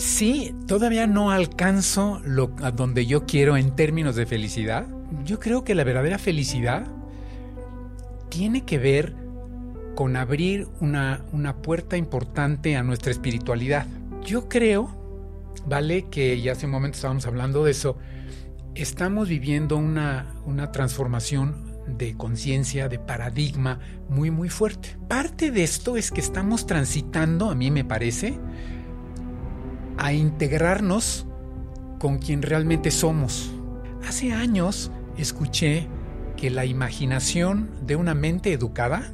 Sí, todavía no alcanzo lo, a donde yo quiero en términos de felicidad. Yo creo que la verdadera felicidad tiene que ver con abrir una, una puerta importante a nuestra espiritualidad. Yo creo, vale, que ya hace un momento estábamos hablando de eso, estamos viviendo una, una transformación de conciencia, de paradigma muy, muy fuerte. Parte de esto es que estamos transitando, a mí me parece, a integrarnos con quien realmente somos. Hace años escuché que la imaginación de una mente educada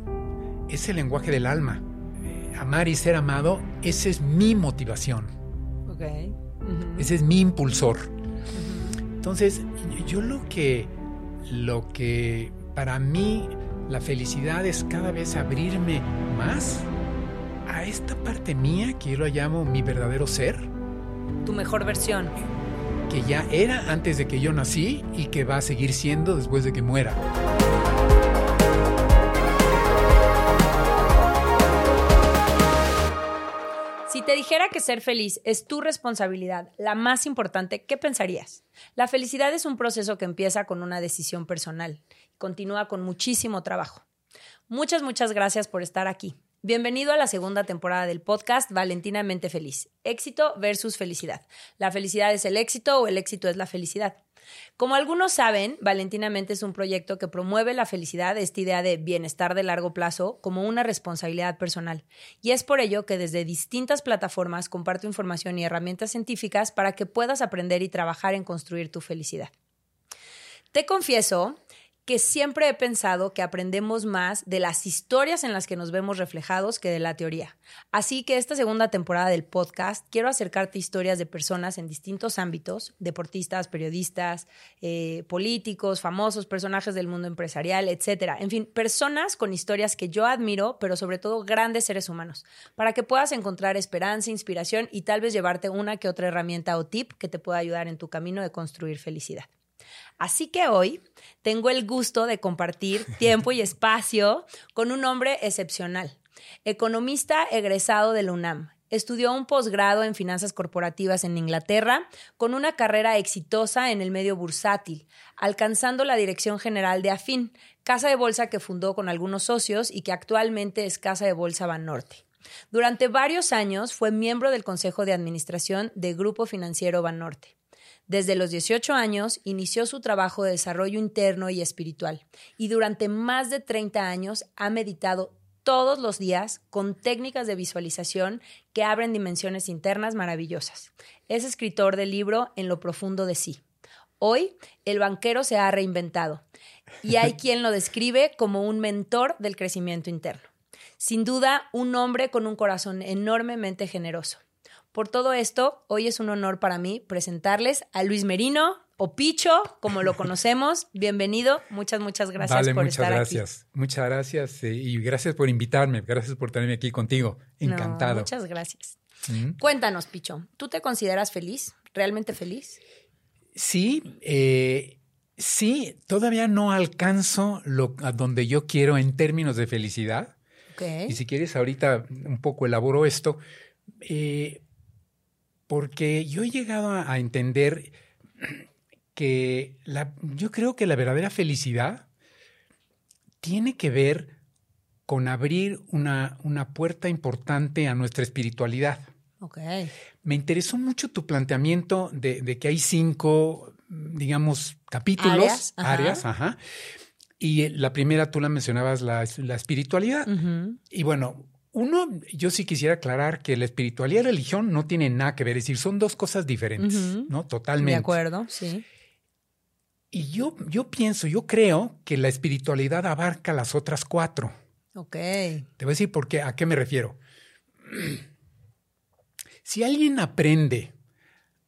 es el lenguaje del alma. Eh, amar y ser amado, esa es mi motivación. Ese es mi impulsor. Entonces, yo lo que, lo que para mí la felicidad es cada vez abrirme más a esta parte mía que yo lo llamo mi verdadero ser. Tu mejor versión. Que ya era antes de que yo nací y que va a seguir siendo después de que muera. Si te dijera que ser feliz es tu responsabilidad, la más importante, ¿qué pensarías? La felicidad es un proceso que empieza con una decisión personal y continúa con muchísimo trabajo. Muchas, muchas gracias por estar aquí. Bienvenido a la segunda temporada del podcast Valentinamente Feliz. Éxito versus felicidad. ¿La felicidad es el éxito o el éxito es la felicidad? Como algunos saben, Valentinamente es un proyecto que promueve la felicidad, esta idea de bienestar de largo plazo, como una responsabilidad personal. Y es por ello que desde distintas plataformas comparto información y herramientas científicas para que puedas aprender y trabajar en construir tu felicidad. Te confieso que siempre he pensado que aprendemos más de las historias en las que nos vemos reflejados que de la teoría. Así que esta segunda temporada del podcast quiero acercarte historias de personas en distintos ámbitos, deportistas, periodistas, eh, políticos, famosos, personajes del mundo empresarial, etcétera. En fin, personas con historias que yo admiro, pero sobre todo grandes seres humanos, para que puedas encontrar esperanza, inspiración y tal vez llevarte una que otra herramienta o tip que te pueda ayudar en tu camino de construir felicidad. Así que hoy tengo el gusto de compartir tiempo y espacio con un hombre excepcional, economista egresado de la UNAM. Estudió un posgrado en finanzas corporativas en Inglaterra, con una carrera exitosa en el medio bursátil, alcanzando la dirección general de Afin, casa de bolsa que fundó con algunos socios y que actualmente es Casa de Bolsa Banorte. Durante varios años fue miembro del Consejo de Administración de Grupo Financiero Banorte. Desde los 18 años inició su trabajo de desarrollo interno y espiritual y durante más de 30 años ha meditado todos los días con técnicas de visualización que abren dimensiones internas maravillosas. Es escritor del libro En lo profundo de sí. Hoy, el banquero se ha reinventado y hay quien lo describe como un mentor del crecimiento interno. Sin duda, un hombre con un corazón enormemente generoso. Por todo esto, hoy es un honor para mí presentarles a Luis Merino o Picho, como lo conocemos. Bienvenido, muchas, muchas gracias vale, por muchas estar gracias. aquí. Muchas gracias eh, y gracias por invitarme, gracias por tenerme aquí contigo. Encantado. No, muchas gracias. ¿Mm? Cuéntanos, Picho, ¿tú te consideras feliz? ¿Realmente feliz? Sí, eh, sí, todavía no alcanzo lo, a donde yo quiero en términos de felicidad. Okay. Y si quieres, ahorita un poco elaboro esto. Eh, porque yo he llegado a, entender que la, yo creo que la verdadera felicidad tiene que ver con abrir una, una puerta importante a nuestra espiritualidad. Okay. Me interesó mucho tu planteamiento de, de que hay cinco, digamos, capítulos, áreas, ajá. áreas ajá. Y la primera tú la mencionabas, la, la espiritualidad. Uh -huh. Y bueno, uno, yo sí quisiera aclarar que la espiritualidad y la religión no tienen nada que ver, es decir, son dos cosas diferentes, uh -huh. ¿no? Totalmente. De acuerdo, sí. Y yo, yo pienso, yo creo que la espiritualidad abarca las otras cuatro. Ok. Te voy a decir por qué, a qué me refiero. Si alguien aprende,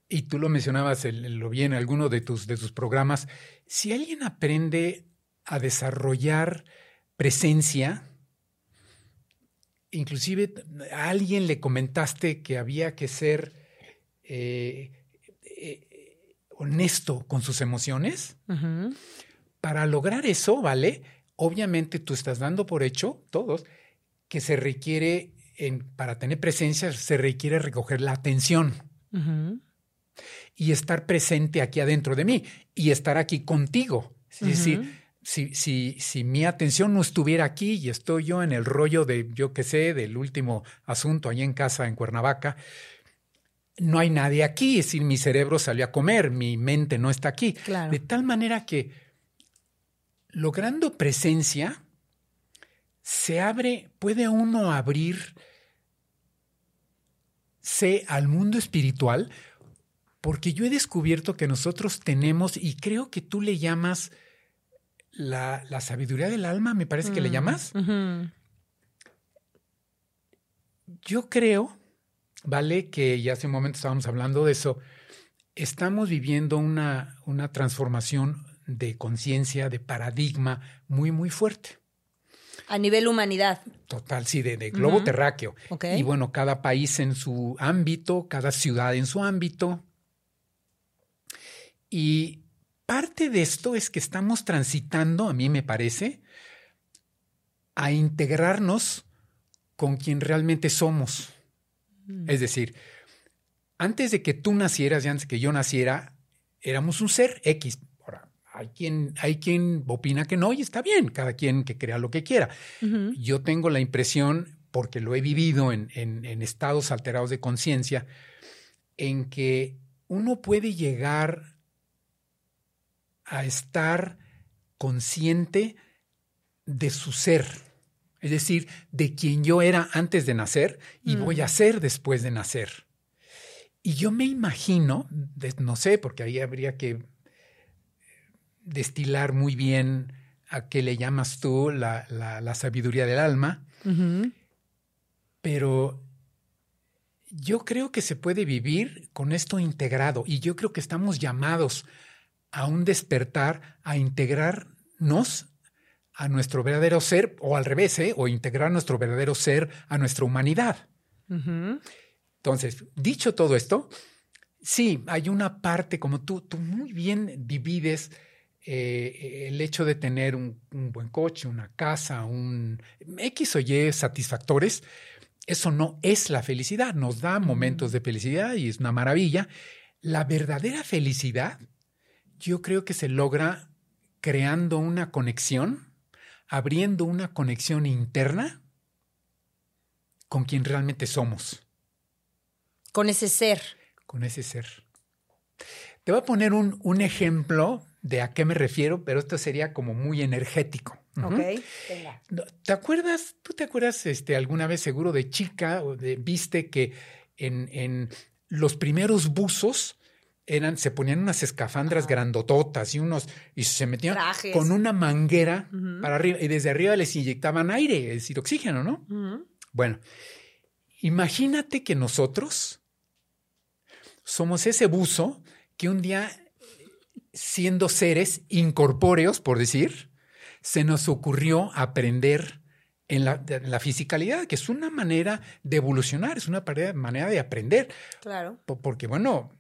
y tú lo mencionabas, lo vi en alguno de tus, de tus programas, si alguien aprende a desarrollar presencia, inclusive a alguien le comentaste que había que ser eh, eh, honesto con sus emociones. Uh -huh. Para lograr eso, ¿vale? Obviamente tú estás dando por hecho, todos, que se requiere, en, para tener presencia, se requiere recoger la atención. y estar presente aquí adentro de mí y estar aquí contigo. Es decir, si, si, si, mi atención no estuviera aquí y estoy yo en el rollo de, yo qué sé, del último asunto allá en casa en Cuernavaca, no hay nadie aquí, es decir, mi cerebro salió a comer, mi mente no está aquí. De tal manera que logrando presencia, se abre, puede uno abrirse al mundo espiritual, porque yo he descubierto que nosotros tenemos, y creo que tú le llamas la, sabiduría del alma, me parece que le mm, llamas. Yo creo, vale, que ya hace un momento estábamos hablando de eso, estamos viviendo una, una transformación de conciencia, de paradigma muy, muy fuerte. A nivel humanidad. Total, sí, de, globo terráqueo. Y bueno, cada país en su ámbito, cada ciudad en su ámbito. Y parte de esto es que estamos transitando, a mí me parece, a integrarnos con quien realmente somos. Mm. Es decir, antes de que tú nacieras y antes que yo naciera, éramos un ser X, hay quien, hay quien opina que no y está bien, cada quien que crea lo que quiera. Yo tengo la impresión, porque lo he vivido en, en estados alterados de conciencia, en que uno puede llegar a estar consciente de su ser, es decir, de quien yo era antes de nacer y voy a ser después de nacer. Y yo me imagino, no sé, porque ahí habría que destilar muy bien a qué le llamas tú la, sabiduría del alma, pero yo creo que se puede vivir con esto integrado y yo creo que estamos llamados a un despertar, a integrarnos a nuestro verdadero ser, o al revés, ¿eh? o integrar nuestro verdadero ser a nuestra humanidad. Entonces, dicho todo esto, sí, hay una parte, como tú, tú muy bien divides eh, el hecho de tener un, buen coche, una casa, un X o Y satisfactores, eso no es la felicidad, nos da momentos de felicidad y es una maravilla. La verdadera felicidad yo creo que se logra creando una conexión, abriendo una conexión interna con quien realmente somos. Con ese ser. Con ese ser. Te voy a poner un, un ejemplo de a qué me refiero, pero esto sería como muy energético. Ok, ¿Te acuerdas, tú te acuerdas este, alguna vez seguro de chica o de, viste que en, en los primeros buzos eran, se ponían unas escafandras grandototas y unos, y se metían con una manguera para arriba, y desde arriba les inyectaban aire, es decir, oxígeno, ¿no? Bueno, imagínate que nosotros somos ese buzo que un día siendo seres incorpóreos, por decir, se nos ocurrió aprender en la, fisicalidad, que es una manera de evolucionar, es una manera de aprender. Claro. Porque, bueno,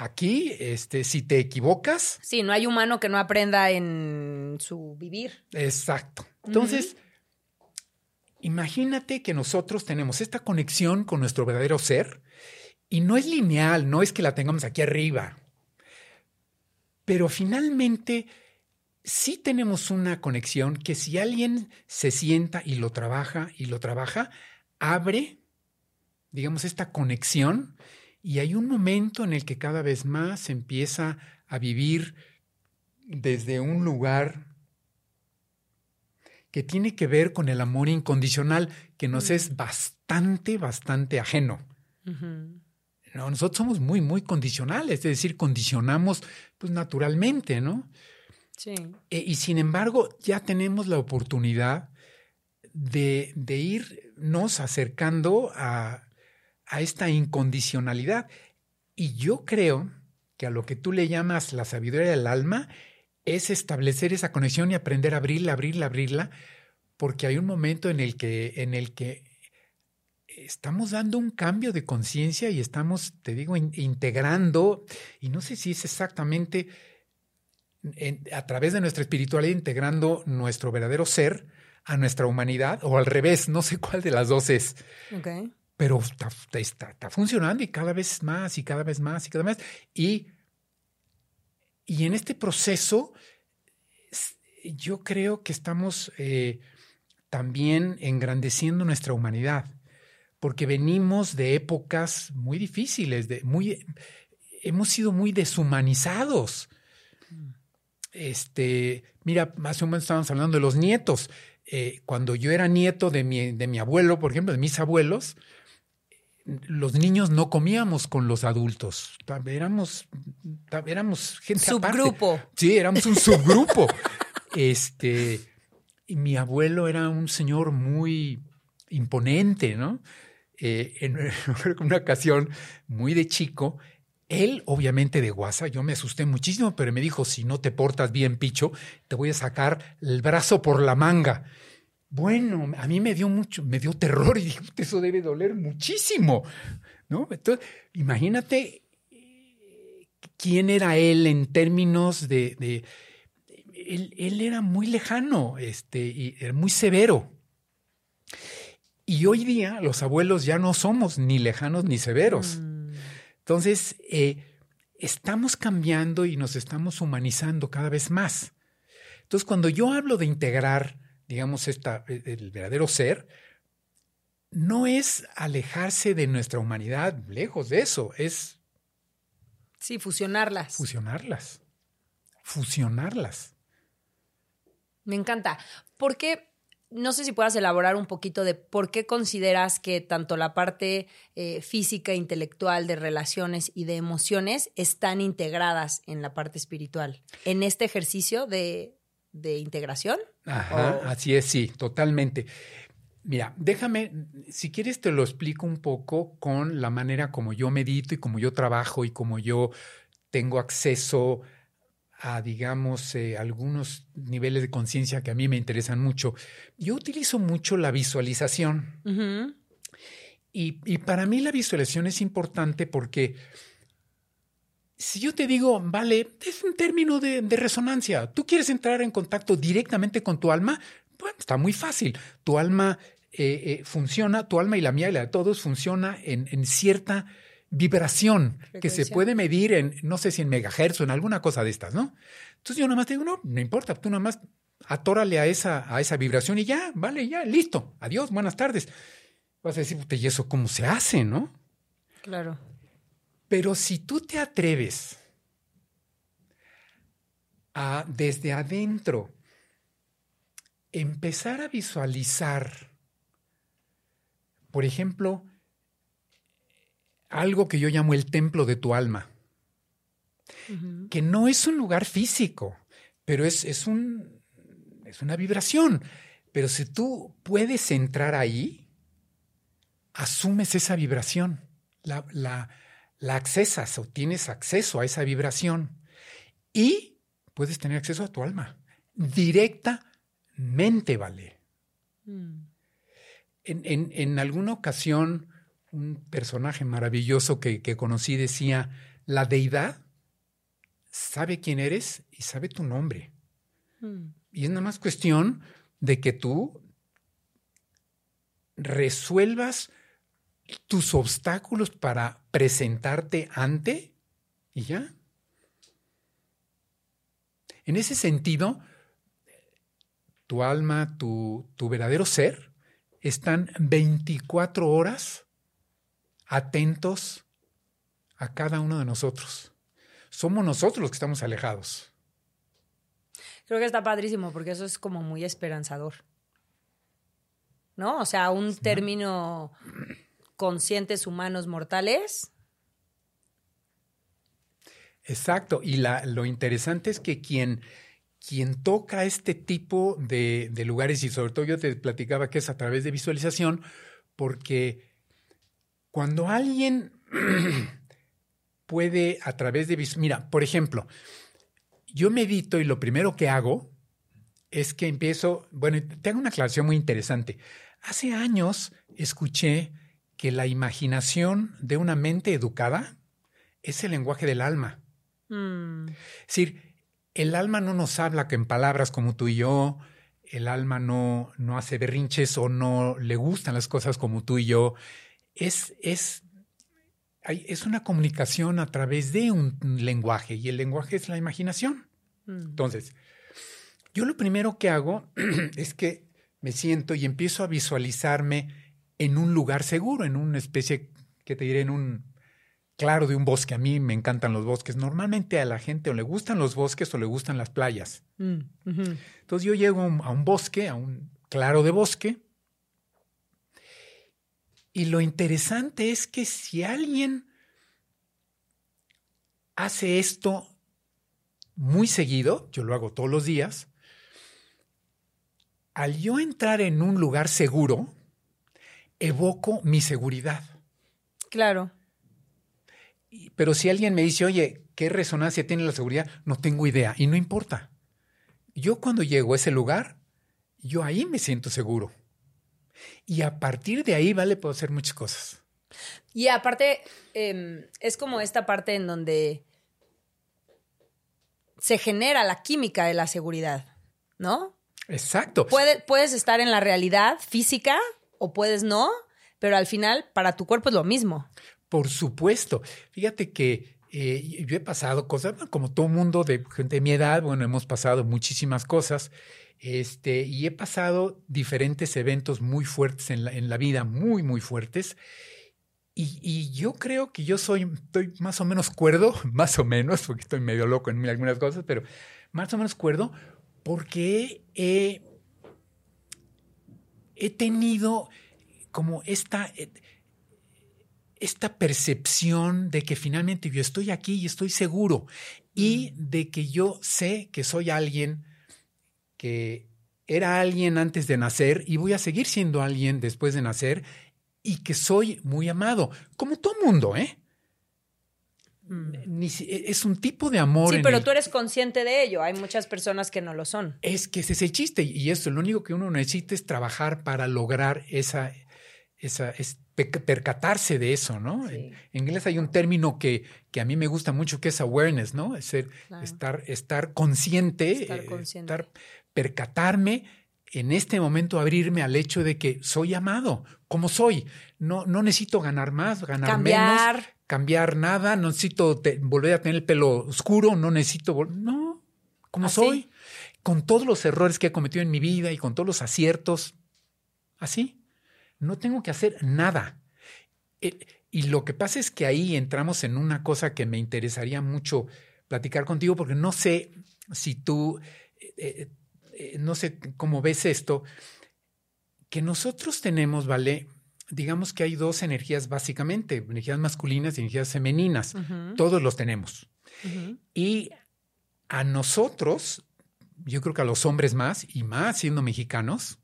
aquí, este, si te equivocas. Sí, no hay humano que no aprenda en su vivir. Exacto. Entonces, imagínate que nosotros tenemos esta conexión con nuestro verdadero ser y no es lineal, no es que la tengamos aquí arriba. Pero finalmente sí tenemos una conexión que si alguien se sienta y lo trabaja y lo trabaja, abre, digamos, esta conexión y hay un momento en el que cada vez más se empieza a vivir desde un lugar que tiene que ver con el amor incondicional, que nos es bastante, bastante ajeno. No, nosotros somos muy, muy condicionales, es decir, condicionamos pues naturalmente, ¿no? Sí. E, y sin embargo, ya tenemos la oportunidad de, de irnos acercando a, a esta incondicionalidad. Y yo creo que a lo que tú le llamas la sabiduría del alma es establecer esa conexión y aprender a abrirla, abrirla, abrirla, porque hay un momento en el que, en el que estamos dando un cambio de conciencia y estamos, te digo, integrando, y no sé si es exactamente a través de nuestra espiritualidad, integrando nuestro verdadero ser a nuestra humanidad, o al revés, no sé cuál de las dos es. Pero está, está, está, funcionando y cada vez más y cada vez más y cada vez más. Y, y en este proceso yo creo que estamos eh, también engrandeciendo nuestra humanidad, porque venimos de épocas muy difíciles, de muy, hemos sido muy deshumanizados. Este, mira, hace un momento estábamos hablando de los nietos. Eh, cuando yo era nieto de mi, de mi abuelo, por ejemplo, de mis abuelos, los niños no comíamos con los adultos. Éramos, éramos gente Subgrupo. Sí, éramos un subgrupo. este, y mi abuelo era un señor muy imponente, ¿no? Eh, en una ocasión, muy de chico, él, obviamente de guasa, yo me asusté muchísimo, pero me dijo, si no te portas bien, picho, te voy a sacar el brazo por la manga. Bueno, a mí me dio mucho, me dio terror y dije, eso debe doler muchísimo, ¿no? Entonces, imagínate eh, quién era él en términos de, de él, él, era muy lejano, este, y era muy severo. Y hoy día los abuelos ya no somos ni lejanos ni severos. Mm. Entonces, eh, estamos cambiando y nos estamos humanizando cada vez más. Entonces, cuando yo hablo de integrar, digamos, esta, e, el verdadero ser, no es alejarse de nuestra humanidad, lejos de eso, es... Sí, fusionarlas. Fusionarlas. Fusionarlas. Me encanta. Porque no sé si puedas elaborar un poquito de por qué consideras que tanto la parte eh, física, intelectual, de relaciones y de emociones están integradas en la parte espiritual, en este ejercicio de, integración. Ajá, así es, sí, totalmente. Mira, déjame, si quieres te lo explico un poco con la manera como yo medito y como yo trabajo y como yo tengo acceso a, digamos, eh, algunos niveles de conciencia que a mí me interesan mucho. Yo utilizo mucho la visualización. y, para mí la visualización es importante porque si yo te digo, vale, es un término de, resonancia, tú quieres entrar en contacto directamente con tu alma, bueno, está muy fácil. Tu alma eh, eh, funciona, tu alma y la mía y la de todos funciona en, en cierta vibración que se puede medir en, no sé si en megahertz o en alguna cosa de estas, ¿no? Entonces yo nada más digo, no, no importa, tú nada más atórale a esa, a esa vibración y ya, vale, ya, listo, adiós, buenas tardes. Vas a decir, ¿y eso cómo se hace, no? Claro. Pero si tú te atreves a desde adentro empezar a visualizar, por ejemplo, algo que yo llamo el templo de tu alma, que no es un lugar físico, pero es, es, un, es una vibración. Pero si tú puedes entrar ahí, asumes esa vibración, la, la, la accesas o tienes acceso a esa vibración y puedes tener acceso a tu alma directamente, ¿vale? Mm. En, en, en, alguna ocasión un personaje maravilloso que, conocí decía, la deidad sabe quién eres y sabe tu nombre. Hmm. Y es nada más cuestión de que tú resuelvas tus obstáculos para presentarte ante y ya. En ese sentido, tu alma, tu, tu verdadero ser, están 24 horas atentos a cada uno de nosotros. Somos nosotros los que estamos alejados. Creo que está padrísimo porque eso es como muy esperanzador. ¿No? O sea, un término conscientes humanos mortales. Exacto. Y lo interesante es que quien, quien toca este tipo de, de lugares, y sobre todo yo te platicaba que es a través de visualización, porque cuando alguien puede a través de... Mira, por ejemplo, yo medito y lo primero que hago es que empiezo, bueno, tengo una aclaración muy interesante. Hace años escuché que la imaginación de una mente educada es el lenguaje del alma. Mm. Es decir, el alma no nos habla que en palabras como tú y yo, el alma no, no hace berrinches o no le gustan las cosas como tú y yo, es, es, es una comunicación a través de un lenguaje y el lenguaje es la imaginación. Mm. Entonces, yo lo primero que hago es que me siento y empiezo a visualizarme en un lugar seguro, en una especie, que te diré, en un claro de un bosque. A mí me encantan los bosques. Normalmente a la gente o le gustan los bosques o le gustan las playas. Mm, Entonces yo llego a un bosque, a un claro de bosque. Y lo interesante es que si alguien hace esto muy seguido, yo lo hago todos los días, al yo entrar en un lugar seguro, evoco mi seguridad. Claro. Pero si alguien me dice, oye, ¿qué resonancia tiene la seguridad? No tengo idea y no importa. Yo cuando llego a ese lugar, yo ahí me siento seguro. Y a partir de ahí, vale, puedo hacer muchas cosas. Y aparte, em, es como esta parte en donde se genera la química de la seguridad, ¿no? Exacto. puedes estar en la realidad física o puedes no, pero al final para tu cuerpo es lo mismo. Por supuesto. Fíjate que eh, yo he pasado cosas, como todo mundo de gente de mi edad, bueno, hemos pasado muchísimas cosas. Este, y he pasado diferentes eventos muy fuertes en la, en la vida, muy, muy fuertes. Y, y, yo creo que yo soy, estoy más o menos cuerdo, más o menos, porque estoy medio loco en algunas cosas, pero más o menos cuerdo, porque he, he tenido como esta, eh, esta percepción de que finalmente yo estoy aquí y estoy seguro y mm. de que yo sé que soy alguien que era alguien antes de nacer y voy a seguir siendo alguien después de nacer y que soy muy amado, como todo mundo, ¿eh? Mm. E, es un tipo de amor. Sí, pero tú eres consciente de ello. Hay muchas personas que no lo son. Es que ese es el chiste. Y eso, lo único que uno necesita es trabajar para lograr esa, esa es percatarse de eso, ¿no? En, inglés hay un término que, que, a mí me gusta mucho que es awareness, ¿no? Es ser, estar, estar consciente, estar, eh, consciente. estar percatarme en este momento abrirme al hecho de que soy amado, como soy. No, no necesito ganar más, ganar Cambiar. menos cambiar nada, no necesito volver a tener el pelo oscuro, no necesito, no, como soy, con todos los errores que he cometido en mi vida y con todos los aciertos, así, no tengo que hacer nada. Eh, y lo que pasa es que ahí entramos en una cosa que me interesaría mucho platicar contigo, porque no sé si tú, eh, eh, no sé cómo ves esto, que nosotros tenemos, ¿vale? Digamos que hay dos energías básicamente, energías masculinas y energías femeninas. Todos los tenemos. Y a nosotros, yo creo que a los hombres más, y más siendo mexicanos,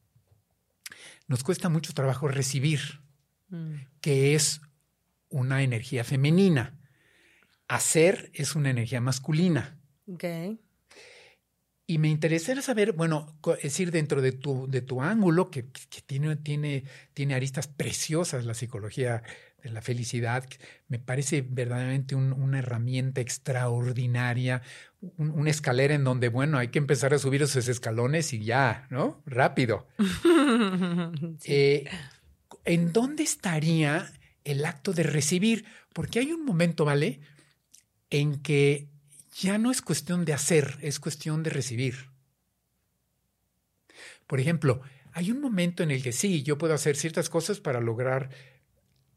nos cuesta mucho trabajo recibir, mm. que es una energía femenina. Hacer es una energía masculina. Okay. Y me interesaría saber, bueno, es decir, dentro de tu, de tu ángulo, que, tiene, tiene, tiene aristas preciosas la psicología de la felicidad, me parece verdaderamente una herramienta extraordinaria, una escalera en donde, bueno, hay que empezar a subir esos escalones y ya, ¿no? Rápido. Eh, ¿En dónde estaría el acto de recibir? Porque hay un momento, ¿vale? En que ya no es cuestión de hacer, es cuestión de recibir. Por ejemplo, hay un momento en el que sí, yo puedo hacer ciertas cosas para lograr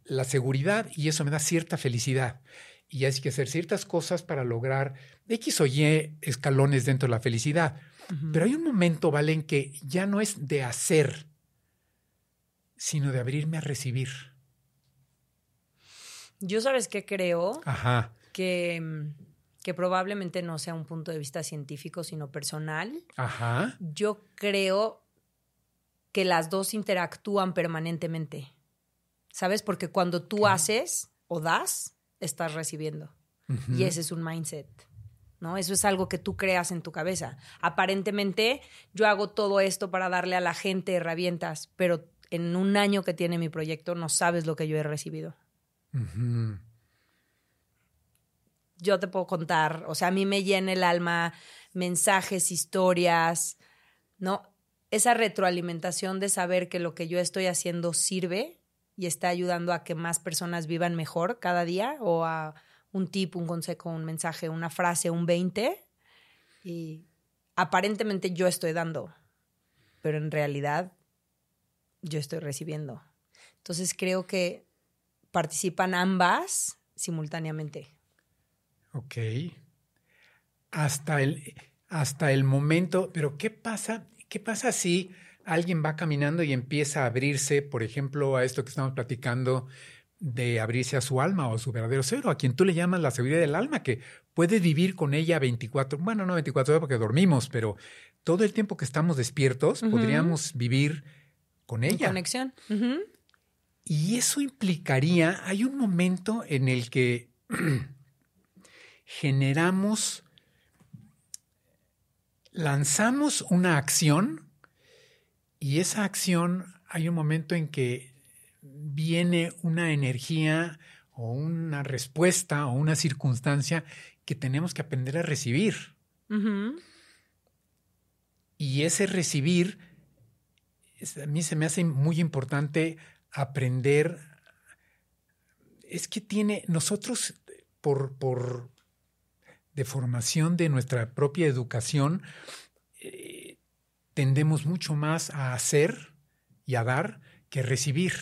la seguridad y eso me da cierta felicidad. Y hay que hacer ciertas cosas para lograr X o Y escalones dentro de la felicidad. Pero hay un momento, ¿vale?, en que ya no es de hacer, sino de abrirme a recibir. Yo sabes qué creo. Ajá. Que mm, que probablemente no sea un punto de vista científico, sino personal. Ajá. Yo creo que las dos interactúan permanentemente. ¿Sabes? Porque cuando tú haces o das, estás recibiendo. Y ese es un mindset. ¿no? Eso es algo que tú creas en tu cabeza. Aparentemente, yo hago todo esto para darle a la gente herramientas, pero en un año que tiene mi proyecto no sabes lo que yo he recibido yo te puedo contar, o sea, a mí me llena el alma mensajes, historias, ¿no? Esa retroalimentación de saber que lo que yo estoy haciendo sirve y está ayudando a que más personas vivan mejor cada día o a un tip, un consejo, un mensaje, una frase, un 20 y aparentemente yo estoy dando, pero en realidad yo estoy recibiendo. Entonces creo que participan ambas simultáneamente. Ok. Hasta el, hasta el momento, pero ¿qué pasa? ¿Qué pasa si alguien va caminando y empieza a abrirse, por ejemplo, a esto que estamos platicando de abrirse a su alma o a su verdadero ser, a quien tú le llamas la seguridad del alma, que puede vivir con ella 24, bueno, no 24 horas porque dormimos, pero todo el tiempo que estamos despiertos podríamos vivir con ella. En conexión. Y eso implicaría, hay un momento en el que generamos, lanzamos una acción y esa acción, hay un momento en que viene una energía o una respuesta o una circunstancia que tenemos que aprender a recibir. Y ese recibir, a mí se me hace muy importante aprender. Es que tiene, nosotros, por, por deformación de nuestra propia educación, eh, tendemos mucho más a hacer y a dar que recibir.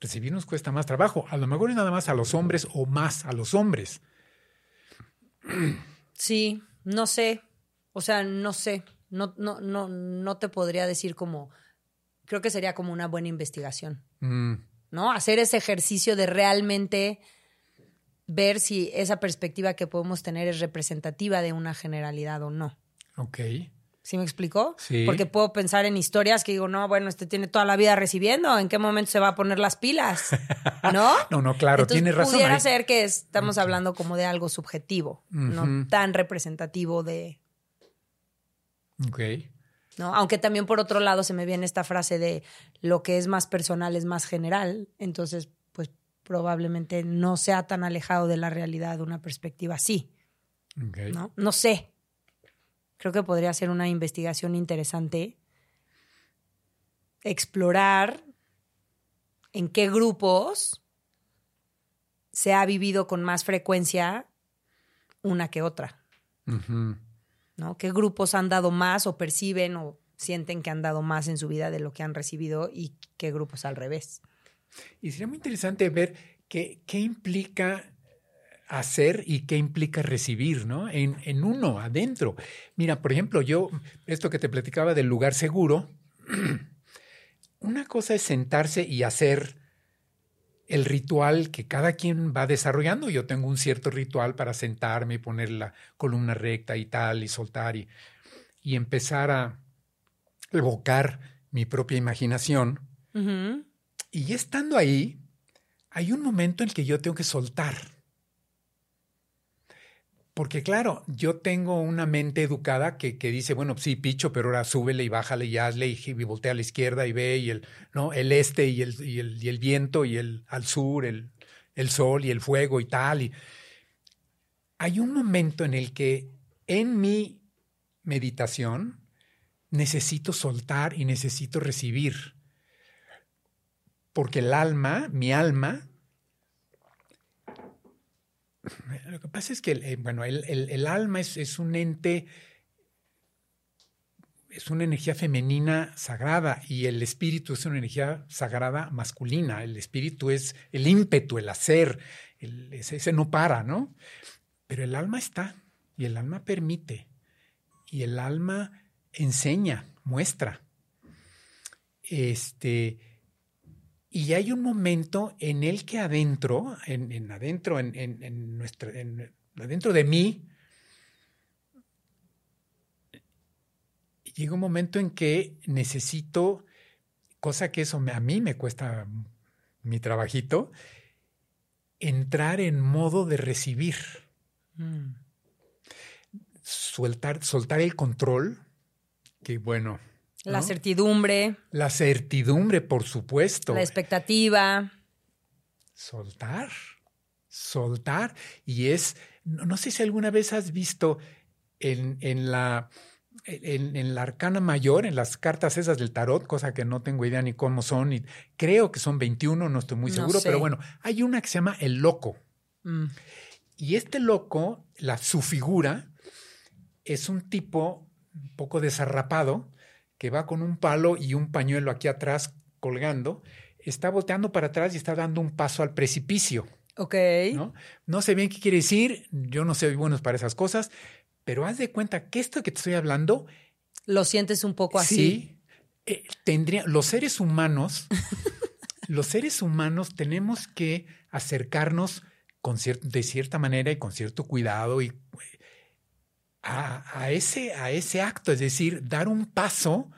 Recibir nos cuesta más trabajo. A lo mejor es nada más a los hombres o más a los hombres. Sí, no sé. O sea, no sé. No, no, no, no te podría decir como. Creo que sería como una buena investigación. Mm. ¿No? Hacer ese ejercicio de realmente ver si esa perspectiva que podemos tener es representativa de una generalidad o no. Ok. ¿Sí me explicó? Sí. Porque puedo pensar en historias que digo, no, bueno, este tiene toda la vida recibiendo, ¿en qué momento se va a poner las pilas? ¿No? no, no, claro, tiene razón. Pudiera ser que estamos hablando como de algo subjetivo, no tan representativo de. Ok. ¿no? Aunque también por otro lado se me viene esta frase de lo que es más personal es más general, entonces probablemente no sea tan alejado de la realidad una perspectiva así. ¿no? no sé. Creo que podría ser una investigación interesante explorar en qué grupos se ha vivido con más frecuencia una que otra. ¿No? ¿Qué grupos han dado más o perciben o sienten que han dado más en su vida de lo que han recibido y qué grupos al revés? Y sería muy interesante ver qué, qué implica hacer y qué implica recibir, ¿no? En, en, uno, adentro. Mira, por ejemplo, yo, esto que te platicaba del lugar seguro, una cosa es sentarse y hacer el ritual que cada quien va desarrollando. Yo tengo un cierto ritual para sentarme y poner la columna recta y tal, y soltar y, y empezar a evocar mi propia imaginación. Y estando ahí, hay un momento en el que yo tengo que soltar. Porque claro, yo tengo una mente educada que, que, dice, bueno, sí, picho, pero ahora súbele y bájale y hazle y, voltea a la izquierda y ve y el, ¿no? el este y el, y el, y el viento y el al sur, el, el sol y el fuego y tal. Y... Hay un momento en el que en mi meditación necesito soltar y necesito recibir porque el alma, mi alma, lo que pasa es que, eh, bueno, el, alma es, un ente, es una energía femenina sagrada y el espíritu es una energía sagrada masculina. El espíritu es el ímpetu, el hacer, ese, no para, ¿no? Pero el alma está y el alma permite y el alma enseña, muestra. Este, y hay un momento en el que adentro, en, adentro, en, en, nuestra, adentro de mí, llega un momento en que necesito, cosa que eso a mí me cuesta mi trabajito, entrar en modo de recibir. Mm. Soltar el control, que bueno, la certidumbre. La certidumbre, por supuesto. La expectativa. Soltar, soltar. Y es, no, sé si alguna vez has visto en, en la en, la arcana mayor, en las cartas esas del tarot, cosa que no tengo idea ni cómo son, y creo que son 21, no estoy muy seguro, pero bueno, hay una que se llama el loco. Mm. Y este loco, la, su figura, es un tipo un poco desarrapado que va con un palo y un pañuelo aquí atrás colgando, está volteando para atrás y está dando un paso al precipicio. Ok. ¿no? no sé bien qué quiere decir, yo no soy bueno para esas cosas, pero haz de cuenta que esto que te estoy hablando... Lo sientes un poco así. Sí. Eh, tendría, los seres humanos, los seres humanos tenemos que acercarnos con de cierta manera y con cierto cuidado y a, ese, a ese acto, es decir, dar un paso,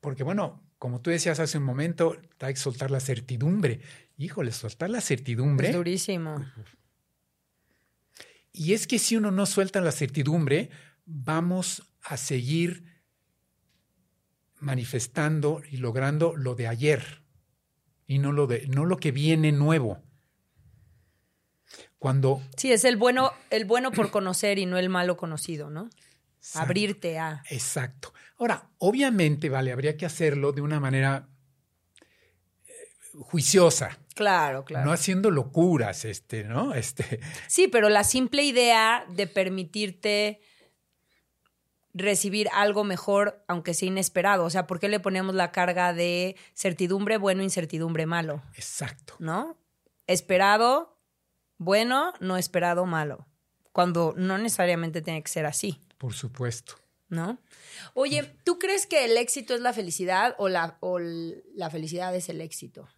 porque bueno, como tú decías hace un momento, hay que soltar la certidumbre. Híjole, soltar la certidumbre. Es durísimo. Y es que si uno no suelta la certidumbre, vamos a seguir manifestando y logrando lo de ayer y no lo, de, no lo que viene nuevo. Cuando... Sí, es el bueno, el bueno por conocer y no el malo conocido, ¿no? Abrirte a... Exacto. Ahora, obviamente, vale, habría que hacerlo de una manera juiciosa. Claro, claro. No haciendo locuras, este, ¿no? Este. Sí, pero la simple idea de permitirte recibir algo mejor, aunque sea inesperado. O sea, ¿por qué le ponemos la carga de certidumbre bueno, incertidumbre malo? Exacto. ¿No? Esperado, bueno, no esperado, malo. Cuando no necesariamente tiene que ser así. Por supuesto. ¿No? Oye, ¿tú crees que el éxito es la felicidad o la, o la felicidad es el éxito?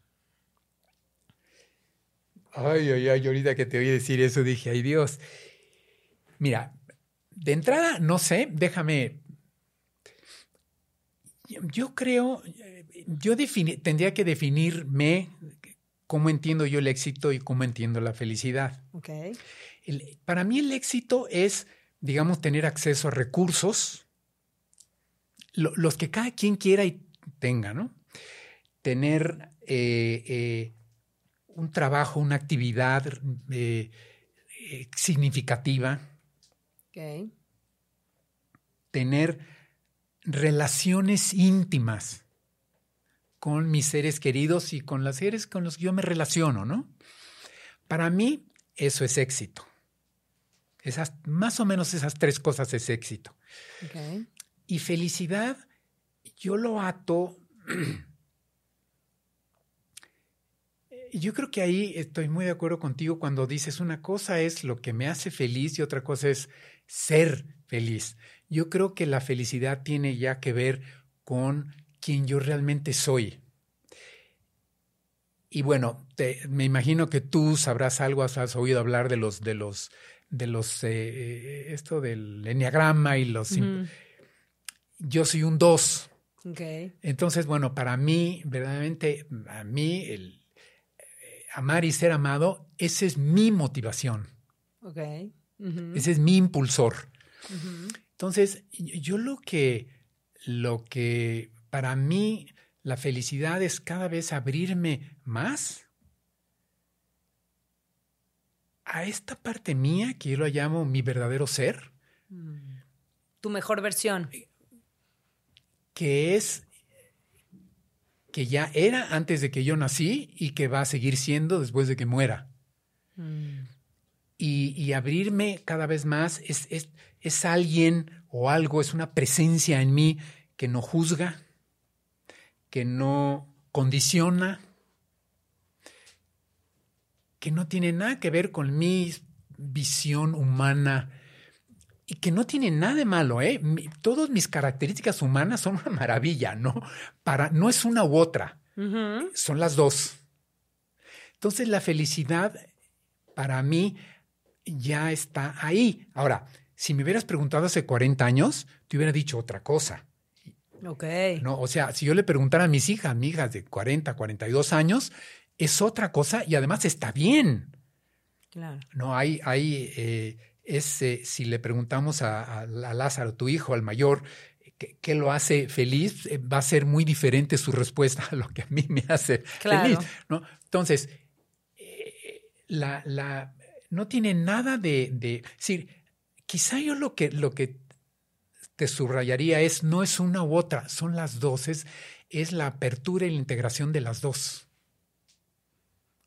Ay, ay, ay, ahorita que te oí decir eso dije, ay Dios. Mira, de entrada, no sé, déjame. Yo creo, yo tendría que definirme cómo entiendo yo el éxito y cómo entiendo la felicidad. Okay. para mí el éxito es, digamos, tener acceso a recursos, los que cada quien quiera y tenga, ¿no? Tener eh, eh, un trabajo, una actividad eh, significativa. Tener relaciones íntimas con mis seres queridos y con los seres con los que yo me relaciono, ¿no? Para mí eso es éxito. Esas, más o menos esas tres cosas es éxito. Y felicidad, yo lo ato yo creo que ahí estoy muy de acuerdo contigo cuando dices una cosa es lo que me hace feliz y otra cosa es ser feliz. Yo creo que la felicidad tiene ya que ver con quien yo realmente soy. Y bueno, me imagino que tú sabrás algo, has, oído hablar de los, de los, de los, eh, eh, esto del enneagrama y los. Yo soy un dos. Entonces, bueno, para mí, verdaderamente, a mí el, amar y ser amado, esa es mi motivación. Ok. Ese es mi impulsor. Entonces, yo lo que, lo que para mí la felicidad es cada vez abrirme más a esta parte mía que yo lo llamo mi verdadero ser. Mm. Tu mejor versión. Que es que ya era antes de que yo nací y que va a seguir siendo después de que muera. Mm. Y, abrirme cada vez más es, es, alguien o algo, es una presencia en mí que no juzga, que no condiciona, que no tiene nada que ver con mi visión humana y que no tiene nada de malo, ¿eh? Todas mis características humanas son una maravilla, ¿no? Para, no es una u otra, son las dos. Entonces la felicidad para mí ya está ahí. Ahora, si me hubieras preguntado hace 40 años, te hubiera dicho otra cosa. Ok. No, o sea, si yo le preguntara a mis hijas, mis hijas de 40, 42 años, es otra cosa y además está bien. Claro. No, hay, hay eh, es eh, si le preguntamos a, Lázaro, tu hijo, al mayor, ¿qué, lo hace feliz? Eh, va a ser muy diferente su respuesta a lo que a mí me hace feliz. ¿no? Entonces, eh, la, la, no tiene nada de, de decir, quizá yo lo que, lo que te subrayaría es, no es una u otra, son las dos, es, es la apertura y la integración de las dos.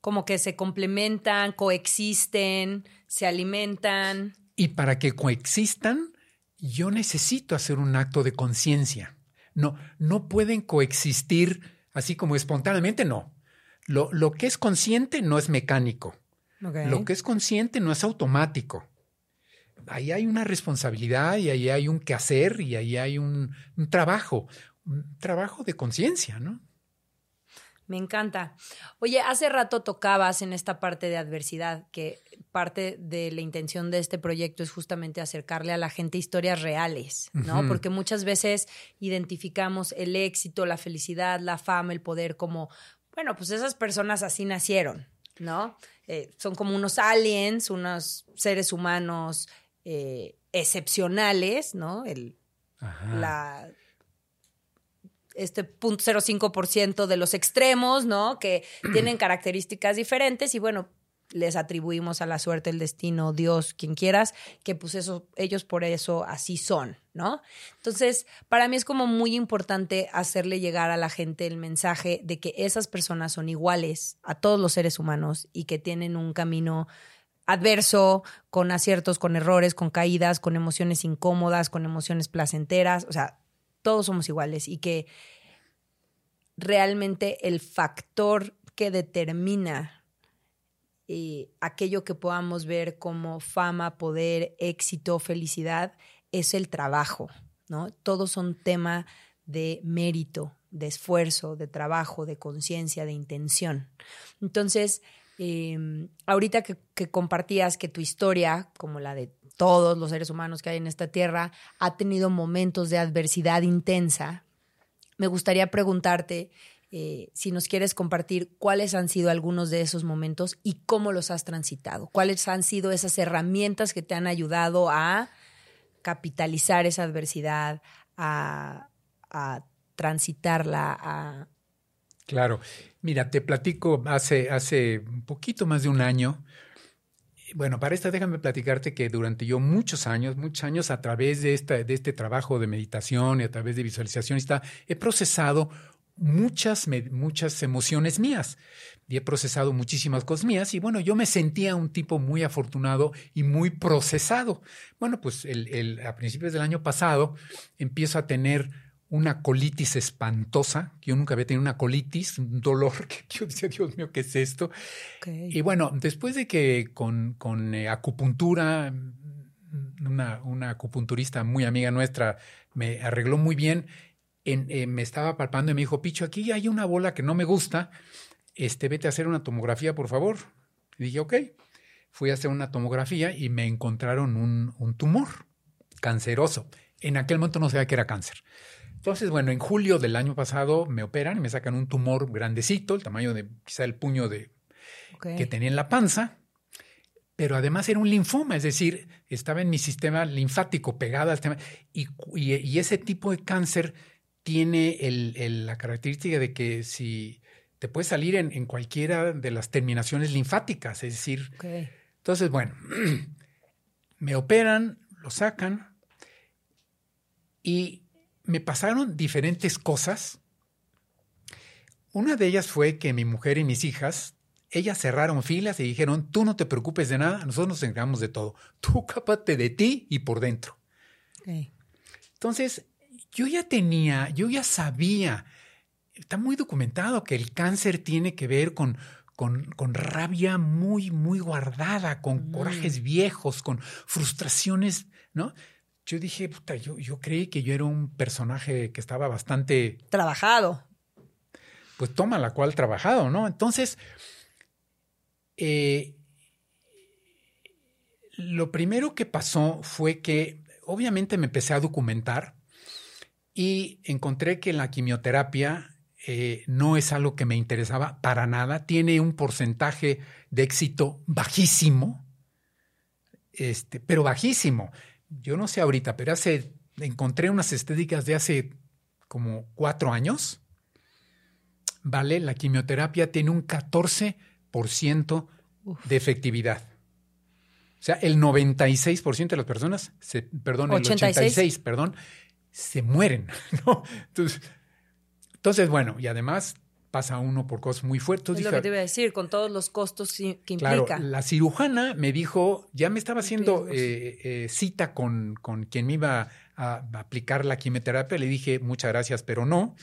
Como que se complementan, coexisten, se alimentan. Y para que coexistan, yo necesito hacer un acto de conciencia. No, no pueden coexistir así como espontáneamente, no. Lo, lo que es consciente no es mecánico. Lo que es consciente no es automático. Ahí hay una responsabilidad y ahí hay un quehacer y ahí hay un, un trabajo, un trabajo de conciencia, ¿no? Me encanta. Oye, hace rato tocabas en esta parte de adversidad, que parte de la intención de este proyecto es justamente acercarle a la gente historias reales, ¿no? Porque muchas veces identificamos el éxito, la felicidad, la fama, el poder como, bueno, pues esas personas así nacieron, ¿no? Eh, son como unos aliens, unos seres humanos eh, excepcionales, ¿no? El, la este 0.05% de los extremos, ¿no? Que tienen características diferentes y bueno, les atribuimos a la suerte, el destino, Dios, quien quieras, que pues eso, ellos por eso así son, ¿no? Entonces, para mí es como muy importante hacerle llegar a la gente el mensaje de que esas personas son iguales a todos los seres humanos y que tienen un camino adverso, con aciertos, con errores, con caídas, con emociones incómodas, con emociones placenteras, o sea, todos somos iguales y que realmente el factor que determina eh, aquello que podamos ver como fama, poder, éxito, felicidad, es el trabajo, ¿no? Todos son tema de mérito, de esfuerzo, de trabajo, de conciencia, de intención. Entonces, em, ahorita que, compartías que tu historia, como la de todos los seres humanos que hay en esta tierra, ha tenido momentos de adversidad intensa. Me gustaría preguntarte eh, si nos quieres compartir cuáles han sido algunos de esos momentos y cómo los has transitado. ¿Cuáles han sido esas herramientas que te han ayudado a capitalizar esa adversidad, a, a transitarla, a... Claro. Mira, te platico hace, hace un poquito más de un año bueno, para esta déjame platicarte que durante yo muchos años, muchos años a través de, esta, de este trabajo de meditación y a través de visualización, está, he procesado muchas, muchas emociones mías y he procesado muchísimas cosas mías y bueno, yo me sentía un tipo muy afortunado y muy procesado. Bueno, pues el, a principios del año pasado empiezo a tener una colitis espantosa, yo nunca había tenido una colitis, un dolor que yo decía, Dios mío, ¿qué es esto? Y bueno, después de que con, con eh, acupuntura, una, una, acupunturista muy amiga nuestra me arregló muy bien, en, eh, me estaba palpando y me dijo, Picho, aquí hay una bola que no me gusta, este, vete a hacer una tomografía, por favor. Y dije, ok. Fui a hacer una tomografía y me encontraron un, un tumor canceroso. En aquel momento no sabía que era cáncer. Entonces, bueno, en julio del año pasado me operan y me sacan un tumor grandecito, el tamaño de quizá el puño de, que tenía en la panza, pero además era un linfoma, es decir, estaba en mi sistema linfático pegado al tema, y, y, ese tipo de cáncer tiene el, la característica de que si te puede salir en, en, cualquiera de las terminaciones linfáticas, es decir, entonces, bueno, me operan, lo sacan y me pasaron diferentes cosas. Una de ellas fue que mi mujer y mis hijas, ellas cerraron filas y dijeron, tú no te preocupes de nada, nosotros nos encargamos de todo. Tú cápate de ti y por dentro. Entonces, yo ya tenía, yo ya sabía, está muy documentado que el cáncer tiene que ver con, con, con rabia muy, muy guardada, con mm. corajes viejos, con frustraciones, ¿no? Yo dije, puta, yo, yo creí que yo era un personaje que estaba bastante... Trabajado. Pues toma la cual trabajado, ¿no? Entonces, eh, lo primero que pasó fue que obviamente me empecé a documentar y encontré que la quimioterapia eh, no es algo que me interesaba para nada, tiene un porcentaje de éxito bajísimo, este, pero bajísimo yo no sé ahorita, pero hace, encontré unas estéticas de hace como cuatro años, ¿vale? La quimioterapia tiene un 14% de efectividad. O sea, el 96% de las personas, se, perdón, el 86, perdón, se mueren, ¿no? Entonces, entonces, bueno, y además pasa uno por cosas muy fuertes. Es lo que te iba a decir, con todos los costos que claro, implica. La cirujana me dijo, ya me estaba haciendo eh, eh, cita con, con, quien me iba a, aplicar la quimioterapia. Le dije, muchas gracias, pero no.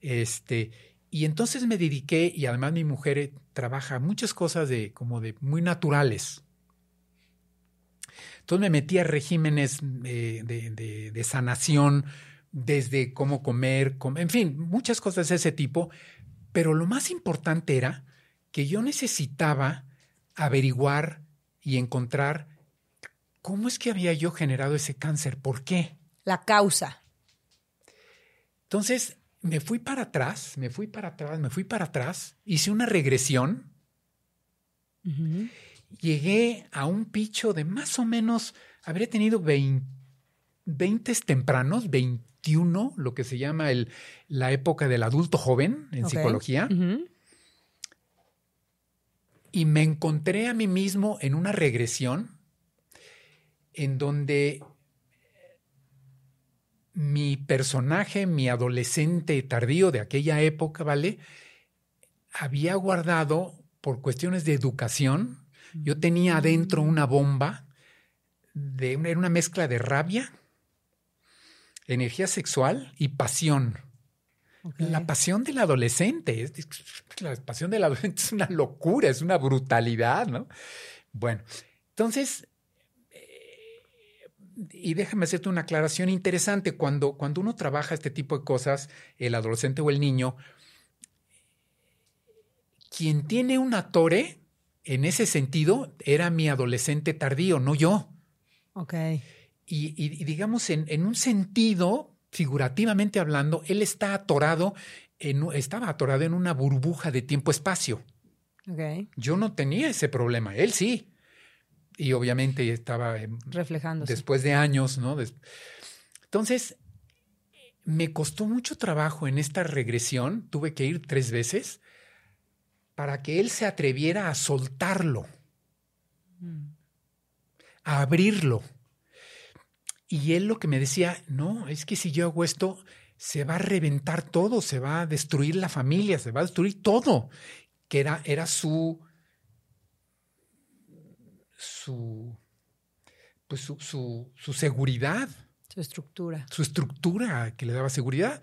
Este, y entonces me dediqué, y además mi mujer eh, trabaja muchas cosas de como de muy naturales. Entonces me metí a regímenes de, de, de, sanación, desde cómo comer, en fin, muchas cosas de ese tipo. Pero lo más importante era que yo necesitaba averiguar y encontrar cómo es que había yo generado ese cáncer, por qué. La causa. Entonces me fui para atrás, me fui para atrás, me fui para atrás, hice una regresión. Llegué a un picho de más o menos, habría tenido 20, 20 tempranos, 21, lo que se llama el, la época del adulto joven en psicología. Y me encontré a mí mismo en una regresión en donde mi personaje, mi adolescente tardío de aquella época, ¿vale? Había guardado por cuestiones de educación, yo tenía adentro una bomba, de una, era una mezcla de rabia, energía sexual y pasión. La pasión del adolescente, la pasión del adolescente es una locura, es una brutalidad, ¿no? Bueno, entonces, eh, y déjame hacerte una aclaración interesante, cuando, cuando uno trabaja este tipo de cosas, el adolescente o el niño, quien tiene una torre, en ese sentido, era mi adolescente tardío, no yo. Ok. Y, digamos, en, en, un sentido, figurativamente hablando, él está atorado, en, estaba atorado en una burbuja de tiempo-espacio. Okay. Yo no tenía ese problema, él sí. Y obviamente estaba. Después de años, ¿no? Entonces, me costó mucho trabajo en esta regresión, tuve que ir tres veces para que él se atreviera a soltarlo, mm. a abrirlo. Y él lo que me decía, no, es que si yo hago esto, se va a reventar todo, se va a destruir la familia, se va a destruir todo, que era, era su, su, pues su, su, seguridad. Su estructura. Su estructura que le daba seguridad.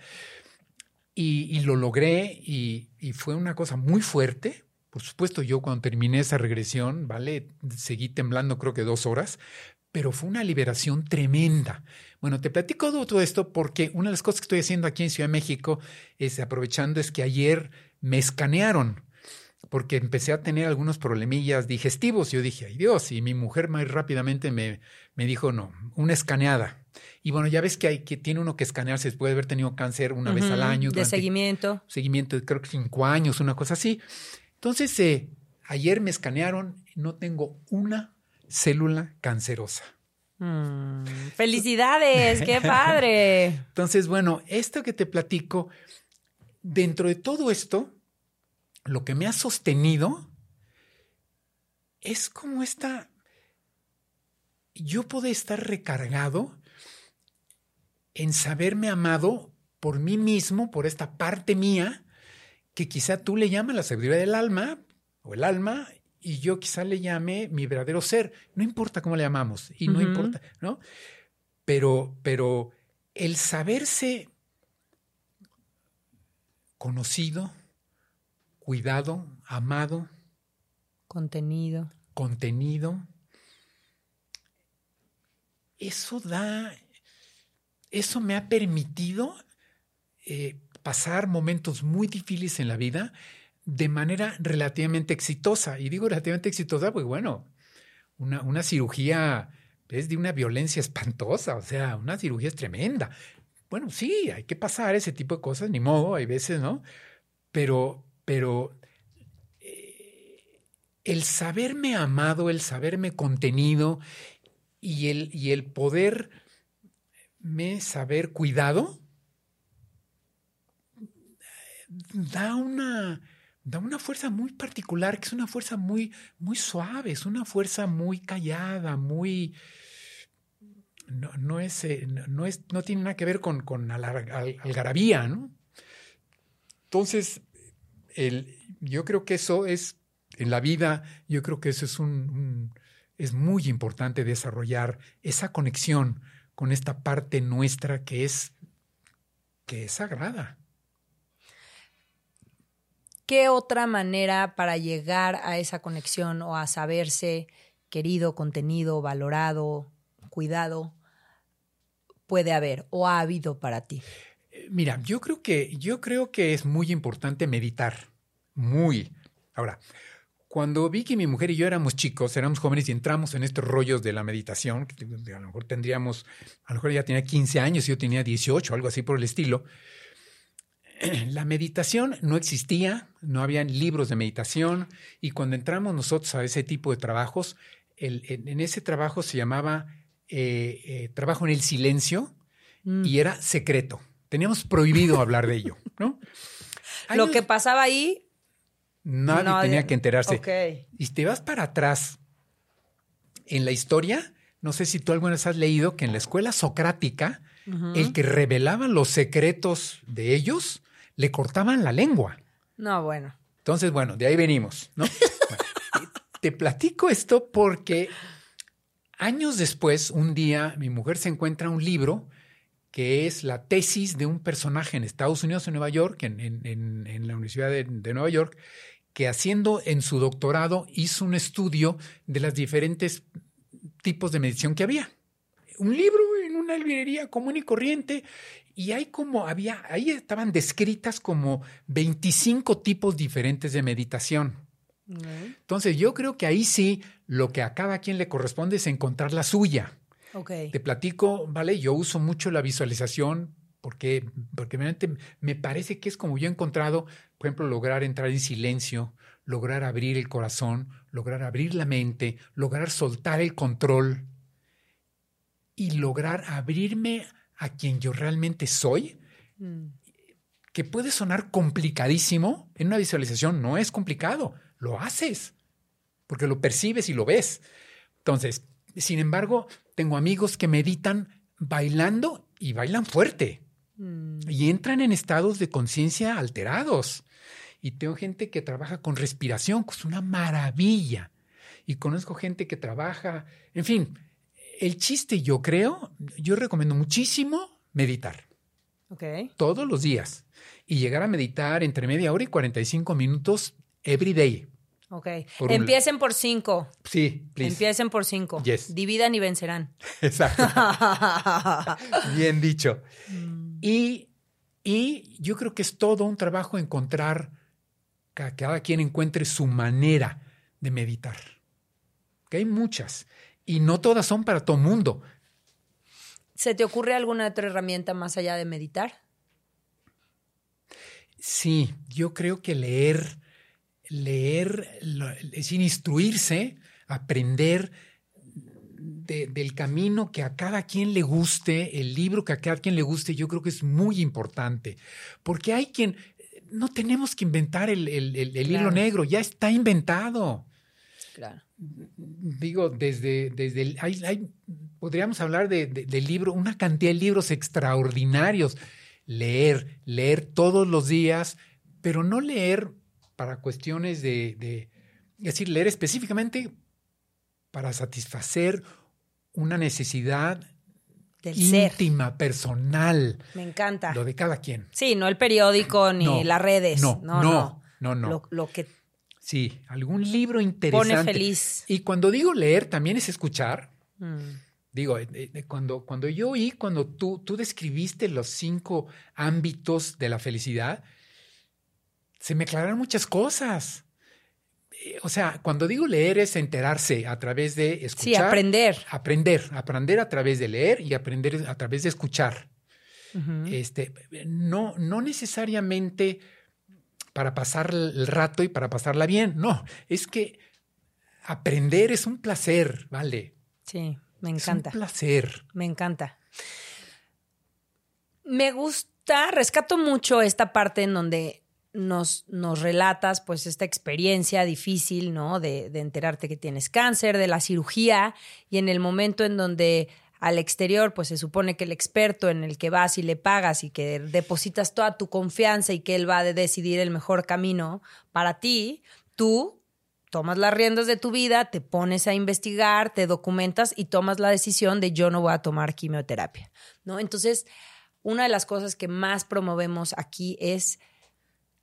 Y, lo logré y, y, fue una cosa muy fuerte. Por supuesto, yo cuando terminé esa regresión, ¿vale? Seguí temblando creo que dos horas, pero fue una liberación tremenda. Bueno, te platico de todo esto porque una de las cosas que estoy haciendo aquí en Ciudad de México, es, aprovechando, es que ayer me escanearon porque empecé a tener algunos problemillas digestivos. Yo dije, ay Dios, y mi mujer más rápidamente me, me dijo, no, una escaneada. Y bueno, ya ves que, hay, que tiene uno que escanearse después de haber tenido cáncer una vez al año. De seguimiento. Seguimiento de creo que cinco años, una cosa así. Entonces, eh, ayer me escanearon, no tengo una célula cancerosa. Mm, felicidades, qué padre. Entonces, bueno, esto que te platico, dentro de todo esto, lo que me ha sostenido es como esta, yo puedo estar recargado en saberme amado por mí mismo, por esta parte mía, que quizá tú le llamas la sabiduría del alma o el alma, y yo quizá le llame mi verdadero ser. No importa cómo le llamamos y no importa, ¿no? Pero, pero el saberse conocido, cuidado, amado, contenido, contenido, eso da, eso me ha permitido eh, pasar momentos muy difíciles en la vida de manera relativamente exitosa. Y digo relativamente exitosa, pues bueno, una, una cirugía es de una violencia espantosa, o sea, una cirugía es tremenda. Bueno, sí, hay que pasar ese tipo de cosas, ni modo, hay veces, ¿no? Pero, pero eh, el saberme amado, el saberme contenido y el, y el poderme saber cuidado, da una, da una fuerza muy particular, que es una fuerza muy, muy suave, es una fuerza muy callada, muy... No, no es, eh, no, es, no tiene nada que ver con, con algarabía, ¿no? Entonces, el, yo creo que eso es, en la vida, yo creo que eso es un es muy importante desarrollar esa conexión con esta parte nuestra que es, que es sagrada. ¿Qué otra manera para llegar a esa conexión o a saberse querido, contenido, valorado, cuidado puede haber o ha habido para ti? Eh, mira, yo creo que yo creo que es muy importante meditar, muy. Ahora, cuando vi que mi mujer y yo éramos chicos, éramos jóvenes y entramos en estos rollos de la meditación, que a lo mejor tendríamos, a lo mejor ella tenía 15 años y yo tenía 18, algo así por el estilo. La meditación no existía, no habían libros de meditación y cuando entramos nosotros a ese tipo de trabajos, en, ese trabajo se llamaba eh, eh, trabajo en el silencio mm. y era secreto. Teníamos prohibido hablar de ello, ¿no? Lo que pasaba ahí Nadie tenía que enterarse. Y te vas para atrás en la historia, no sé si tú alguna vez has leído que en la escuela socrática, el que revelaba los secretos de ellos, le cortaban la lengua. No, bueno. Entonces, bueno, de ahí venimos, ¿no? te platico esto porque años después, un día, mi mujer se encuentra un libro que es la tesis de un personaje en Estados Unidos, en Nueva York, en, la Universidad de, Nueva York, que haciendo en su doctorado hizo un estudio de los diferentes tipos de meditación que había. Un libro en una librería común y corriente y hay como había, ahí estaban descritas como 25 tipos diferentes de meditación. Entonces yo creo que ahí sí lo que a cada quien le corresponde es encontrar la suya. Te platico, ¿vale? Yo uso mucho la visualización porque, porque realmente me parece que es como yo he encontrado, por ejemplo, lograr entrar en silencio, lograr abrir el corazón, lograr abrir la mente, lograr soltar el control y lograr abrirme a quien yo realmente soy, mm. que puede sonar complicadísimo, en una visualización no es complicado, lo haces, porque lo percibes y lo ves. Entonces, sin embargo, tengo amigos que meditan bailando y bailan fuerte. Mm. Y entran en estados de conciencia alterados. Y tengo gente que trabaja con respiración, que es una maravilla. Y conozco gente que trabaja, en fin, el chiste yo creo, yo recomiendo muchísimo meditar. Okay. Todos los días. Y llegar a meditar entre media hora y 45 minutos every day. Ok. Empiecen por cinco. Sí, please. Empiecen por cinco. Yes. Dividan y vencerán. Exacto. Bien dicho. Mm. Y, y yo creo que es todo un trabajo encontrar que cada quien encuentre su manera de meditar. Que hay muchas. Y no todas son para todo mundo. ¿Se te ocurre alguna otra herramienta más allá de meditar? Sí, yo creo que leer leer, es instruirse, aprender del camino que a cada quien le guste, el libro que a cada quien le guste, yo creo que es muy importante, porque hay quien, no tenemos que inventar el, el, hilo negro, ya está inventado. Claro. Digo, desde, desde el, hay, podríamos hablar de, del libro, una cantidad de libros extraordinarios. Leer, leer todos los días, pero no leer para cuestiones de, es decir, leer específicamente para satisfacer una necesidad íntima, personal. Me encanta. Lo de cada quien. Sí, no el periódico ni las redes. No, no, no, no. Lo, que Sí, algún libro interesante. Pone feliz. Y cuando digo leer, también es escuchar. Mm. Digo, eh, eh, cuando, cuando yo oí, cuando tú, tú describiste los cinco ámbitos de la felicidad, se me aclararon muchas cosas. Eh, o sea, cuando digo leer es enterarse a través de escuchar. Sí, aprender. Aprender, aprender a través de leer y aprender a través de escuchar. este, no, no necesariamente para pasar el rato y para pasarla bien, no, es que aprender es un placer, ¿vale? Sí, me encanta. Es un placer. Me encanta. Me gusta, rescato mucho esta parte en donde nos, nos relatas pues esta experiencia difícil, ¿no? De, de enterarte que tienes cáncer, de la cirugía y en el momento en donde al exterior, pues se supone que el experto en el que vas y le pagas y que depositas toda tu confianza y que él va a decidir el mejor camino para ti, tú tomas las riendas de tu vida, te pones a investigar, te documentas y tomas la decisión de yo no voy a tomar quimioterapia, ¿no? Entonces, una de las cosas que más promovemos aquí es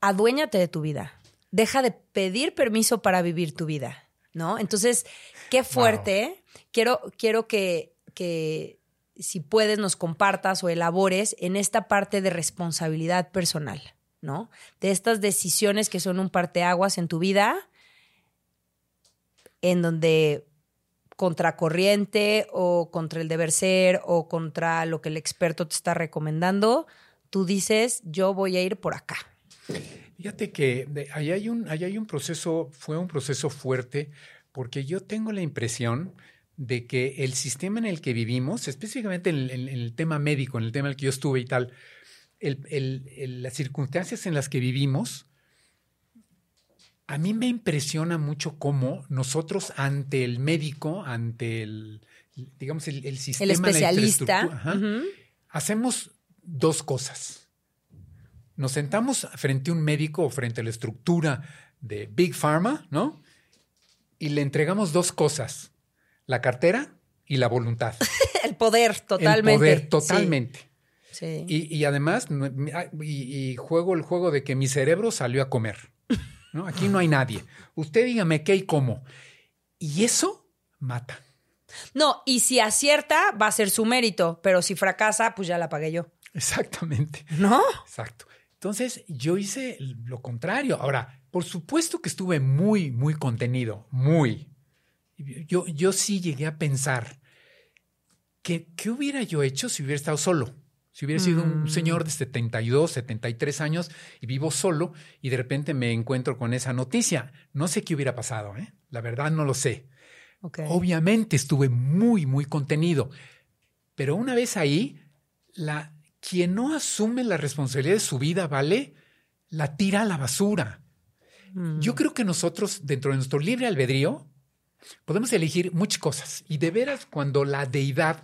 aduéñate de tu vida. Deja de pedir permiso para vivir tu vida, ¿no? Entonces, qué fuerte. Quiero, quiero que, que si puedes nos compartas o elabores en esta parte de responsabilidad personal, ¿no? De estas decisiones que son un parteaguas en tu vida, en donde contracorriente o contra el deber ser o contra lo que el experto te está recomendando, tú dices, yo voy a ir por acá. Fíjate que ahí hay un, ahí hay un proceso, fue un proceso fuerte, porque yo tengo la impresión de que el sistema en el que vivimos, específicamente en el, tema médico, en el tema en el que yo estuve y tal, las circunstancias en las que vivimos, a mí me impresiona mucho cómo nosotros ante el médico, ante el, digamos, el, sistema. Especialista. Hacemos dos cosas. Nos sentamos frente a un médico o frente a la estructura de Big Pharma, ¿no? Y le entregamos dos cosas la cartera y la voluntad. el poder, totalmente. El poder, totalmente. Sí. Y, además, ah, y, juego el juego de que mi cerebro salió a comer. ¿no? Aquí no hay nadie. Usted dígame qué y cómo. Y eso mata. No, y si acierta, va a ser su mérito, pero si fracasa, pues ya la pagué yo. Exactamente. ¿No? Exacto. Entonces, yo hice lo contrario. Ahora, por supuesto que estuve muy, muy contenido, muy. Yo, yo sí llegué a pensar que qué hubiera yo hecho si hubiera estado solo. Si hubiera sido un mm. señor de 72, 73 años y vivo solo y de repente me encuentro con esa noticia. No sé qué hubiera pasado, ¿eh? La verdad no lo sé. Obviamente estuve muy, muy contenido. Pero una vez ahí, la, quien no asume la responsabilidad de su vida, ¿vale? La tira a la basura. Yo mm. creo que nosotros, dentro de nuestro libre albedrío, Podemos elegir muchas cosas y de veras cuando la deidad,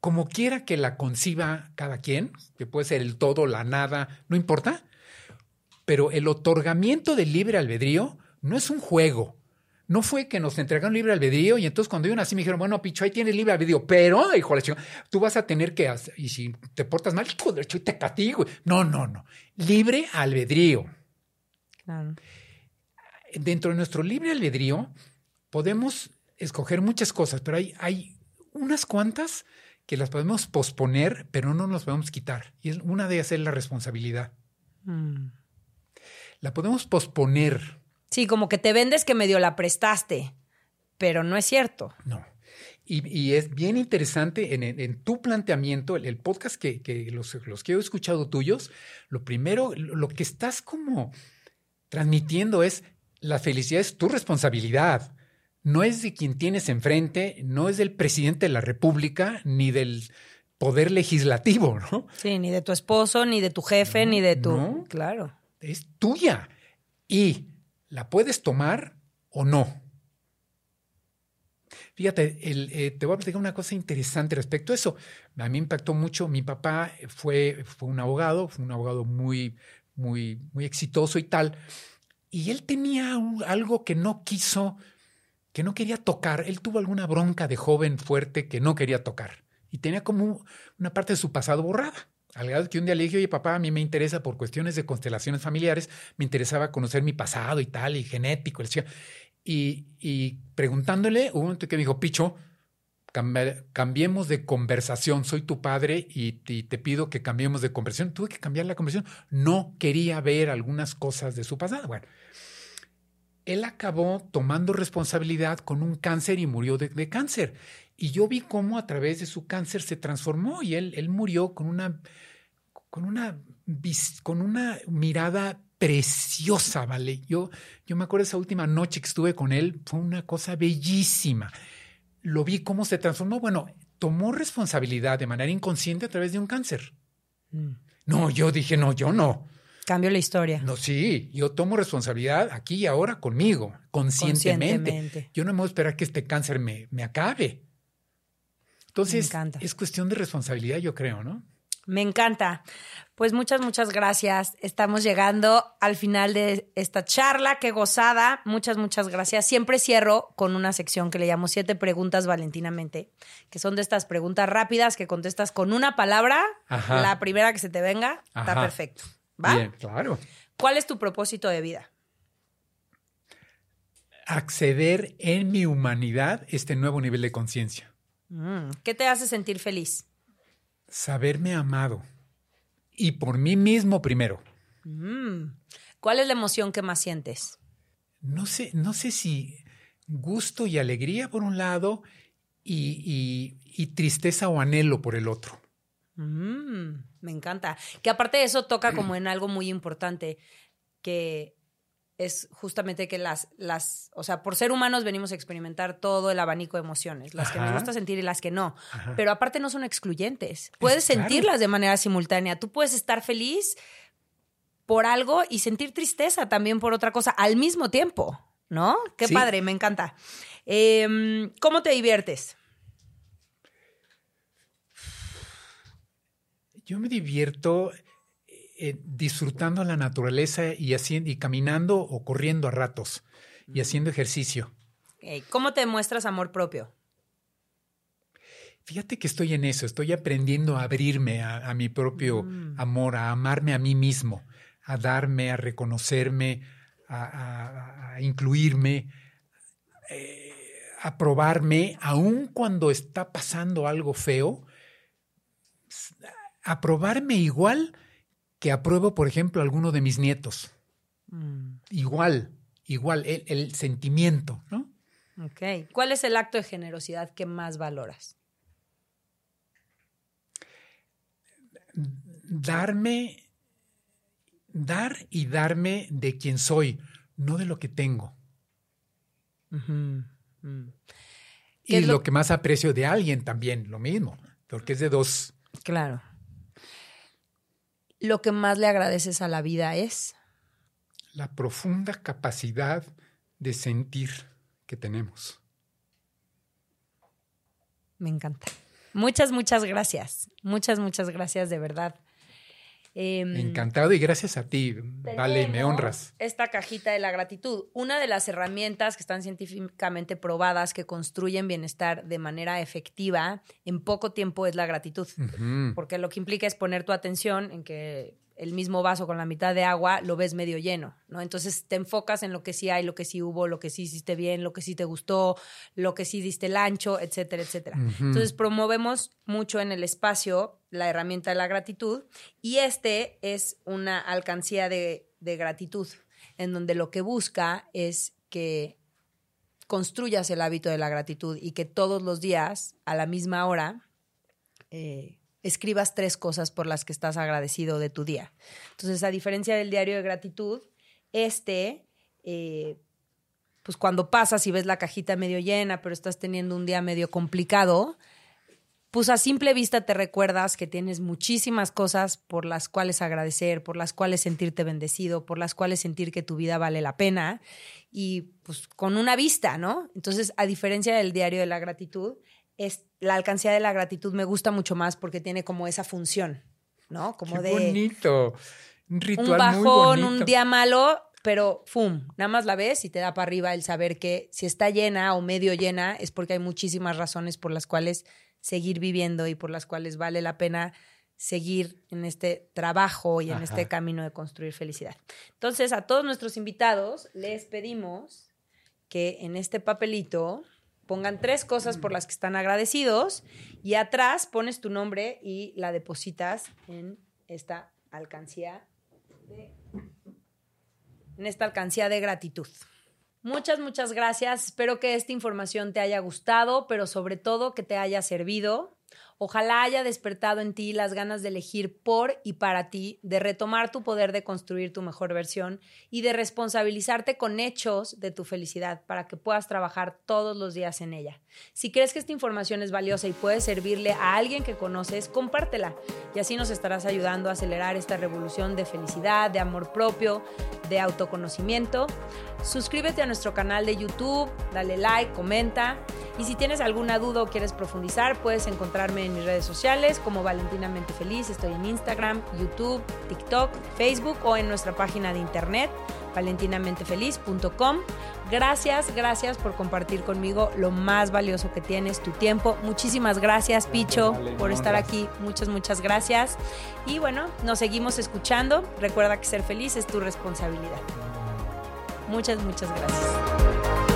como quiera que la conciba cada quien, que puede ser el todo, la nada, no importa, pero el otorgamiento del libre albedrío no es un juego. No fue que nos entregaron libre albedrío y entonces cuando yo nací me dijeron, bueno, Picho, ahí tienes libre albedrío, pero, hijo de la chica, tú vas a tener que, hacer, y si te portas mal, hijo de te castigo. No, no, no. Libre albedrío. Dentro de nuestro libre albedrío podemos escoger muchas cosas, pero hay, hay unas cuantas que las podemos posponer, pero no nos podemos quitar. Y es una de ellas es la responsabilidad. Mm. La podemos posponer. Sí, como que te vendes que medio la prestaste, pero no es cierto. No. Y, es bien interesante en, tu planteamiento, el, podcast que, los, los, que he escuchado tuyos, lo primero, lo que estás como transmitiendo es la felicidad es tu responsabilidad no es de quien tienes enfrente, no es del presidente de la República, ni del poder legislativo, ¿no? Sí, ni de tu esposo, ni de tu jefe, ni de tu... No, claro. Es tuya y la puedes tomar o no. Fíjate, eh, te voy a platicar una cosa interesante respecto a eso. A mí me impactó mucho. Mi papá fue, fue un abogado, fue un abogado muy, muy, muy exitoso y tal. Y él tenía algo que no quiso que no quería tocar. Él tuvo alguna bronca de joven fuerte que no quería tocar. Y tenía como una parte de su pasado borrada. Al grado que un día le dije, oye, papá, a mí me interesa por cuestiones de constelaciones familiares, me interesaba conocer mi pasado y tal, y genético. Y, y preguntándole, hubo un momento que me dijo, Picho, cambiemos de conversación, soy tu padre y, y, te pido que cambiemos de conversación. Tuve que cambiar la conversación. No quería ver algunas cosas de su pasado. Bueno, él acabó tomando responsabilidad con un cáncer y murió de, cáncer. Y yo vi cómo a través de su cáncer se transformó y él, él murió con una, con, una, con una mirada preciosa, ¿vale? Yo, yo me acuerdo esa última noche que estuve con él, fue una cosa bellísima. Lo vi cómo se transformó. Bueno, tomó responsabilidad de manera inconsciente a través de un cáncer. Mm. No, yo dije, no, yo no. Cambio la historia. No, sí, yo tomo responsabilidad aquí y ahora conmigo, conscientemente. Conscientemente. Yo no me voy a esperar que este cáncer me, me acabe. Entonces, encanta. es cuestión de responsabilidad, yo creo, ¿no? Me encanta. Pues muchas, muchas gracias. Estamos llegando al final de esta charla. Qué gozada. Muchas, muchas gracias. Siempre cierro con una sección que le llamo siete preguntas valentinamente, que son de estas preguntas rápidas que contestas con una palabra. Ajá. La primera que se te venga está perfecto. ¿Va? Bien, claro. ¿Cuál es tu propósito de vida? Acceder en mi humanidad a este nuevo nivel de conciencia. Mm, ¿Qué te hace sentir feliz? Saberme amado. Y por mí mismo primero. Mm, ¿Cuál es la emoción que más sientes? No sé, no sé si gusto y alegría por un lado y, y- y tristeza o anhelo por el otro. Mm, me encanta. Que aparte de eso toca como en algo muy importante, que es justamente que las, las, o sea, por ser humanos venimos a experimentar todo el abanico de emociones, las que nos gusta sentir y las que no. Ajá. Pero aparte no son excluyentes. Puedes sentirlas de manera simultánea. Tú puedes estar feliz por algo y sentir tristeza también por otra cosa al mismo tiempo, ¿no? Qué Sí. padre, me encanta. Em, ¿Cómo te diviertes? Yo me divierto eh, disfrutando la naturaleza y, haciendo, y caminando o corriendo a ratos y haciendo ejercicio. ¿Cómo te muestras amor propio? Fíjate que estoy en eso, estoy aprendiendo a abrirme a, a mi propio Mm. amor, a amarme a mí mismo, a darme, a reconocerme, a, a- a incluirme, eh, a probarme, aun cuando está pasando algo feo, s- a probarme igual que apruebo, por ejemplo, a alguno de mis nietos. Mm, Igual, igual, el, el sentimiento, ¿no? ok. ¿Cuál es el acto de generosidad que más valoras? darme, dar y darme de quien soy, no de lo que tengo. Mm. ¿Qué Y lo que más aprecio de alguien también, lo mismo, porque es de dos. Claro. Lo que más le agradeces a la vida es. La profunda capacidad de sentir que tenemos. Me encanta. Muchas, muchas gracias. Muchas, muchas gracias de verdad. Em, Encantado y gracias a ti, Vale, me honras. Esta cajita de la gratitud, una de las herramientas que están científicamente probadas que construyen bienestar de manera efectiva en poco tiempo es la gratitud. Porque lo que implica es poner tu atención en que el mismo vaso con la mitad de agua lo ves medio lleno, ¿no? Entonces te enfocas en lo que sí hay, lo que sí hubo, lo que sí hiciste bien, lo que sí te gustó, lo que sí diste el ancho, etcétera, etcétera. Entonces promovemos mucho en el espacio la herramienta de la gratitud y este es una alcancía de, de gratitud en donde lo que busca es que construyas el hábito de la gratitud y que todos los días a la misma hora eh, escribas tres cosas por las que estás agradecido de tu día. Entonces, a diferencia del diario de gratitud, este, eh, pues cuando pasas y ves la cajita medio llena, pero estás teniendo un día medio complicado, pues a simple vista te recuerdas que tienes muchísimas cosas por las cuales agradecer, por las cuales sentirte bendecido, por las cuales sentir que tu vida vale la pena y pues con una vista, ¿no? Entonces, a diferencia del diario de la gratitud, es la alcancía de la gratitud me gusta mucho más porque tiene como esa función, ¿no? Como Qué de bonito. Un ritual un bajón, muy bonito. un día malo, pero ¡fum! Nada más la ves y te da para arriba el saber que si está llena o medio llena es porque hay muchísimas razones por las cuales seguir viviendo y por las cuales vale la pena seguir en este trabajo y en Ajá. este camino de construir felicidad. Entonces, a todos nuestros invitados les pedimos que en este papelito pongan tres cosas por las que están agradecidos y atrás pones tu nombre y la depositas en esta alcancía de, en esta alcancía de gratitud. Muchas, muchas gracias. Espero que esta información te haya gustado, pero sobre todo que te haya servido. Ojalá haya despertado en ti las ganas de elegir por y para ti, de retomar tu poder de construir tu mejor versión y de responsabilizarte con hechos de tu felicidad para que puedas trabajar todos los días en ella. Si crees que esta información es valiosa y puede servirle a alguien que conoces, compártela y así nos estarás ayudando a acelerar esta revolución de felicidad, de amor propio, de autoconocimiento. Suscríbete a nuestro canal de YouTube, dale like, comenta y si tienes alguna duda o quieres profundizar, puedes encontrarme en mis redes sociales como Valentinamente Feliz. Estoy en Instagram, YouTube, TikTok, Facebook o en nuestra página de internet valentinamentefeliz.com. Gracias, gracias por compartir conmigo lo más valioso que tienes, tu tiempo. Muchísimas gracias, Picho, por estar aquí. Muchas, muchas gracias. Y bueno, nos seguimos escuchando. Recuerda que ser feliz es tu responsabilidad. Muchas, muchas gracias.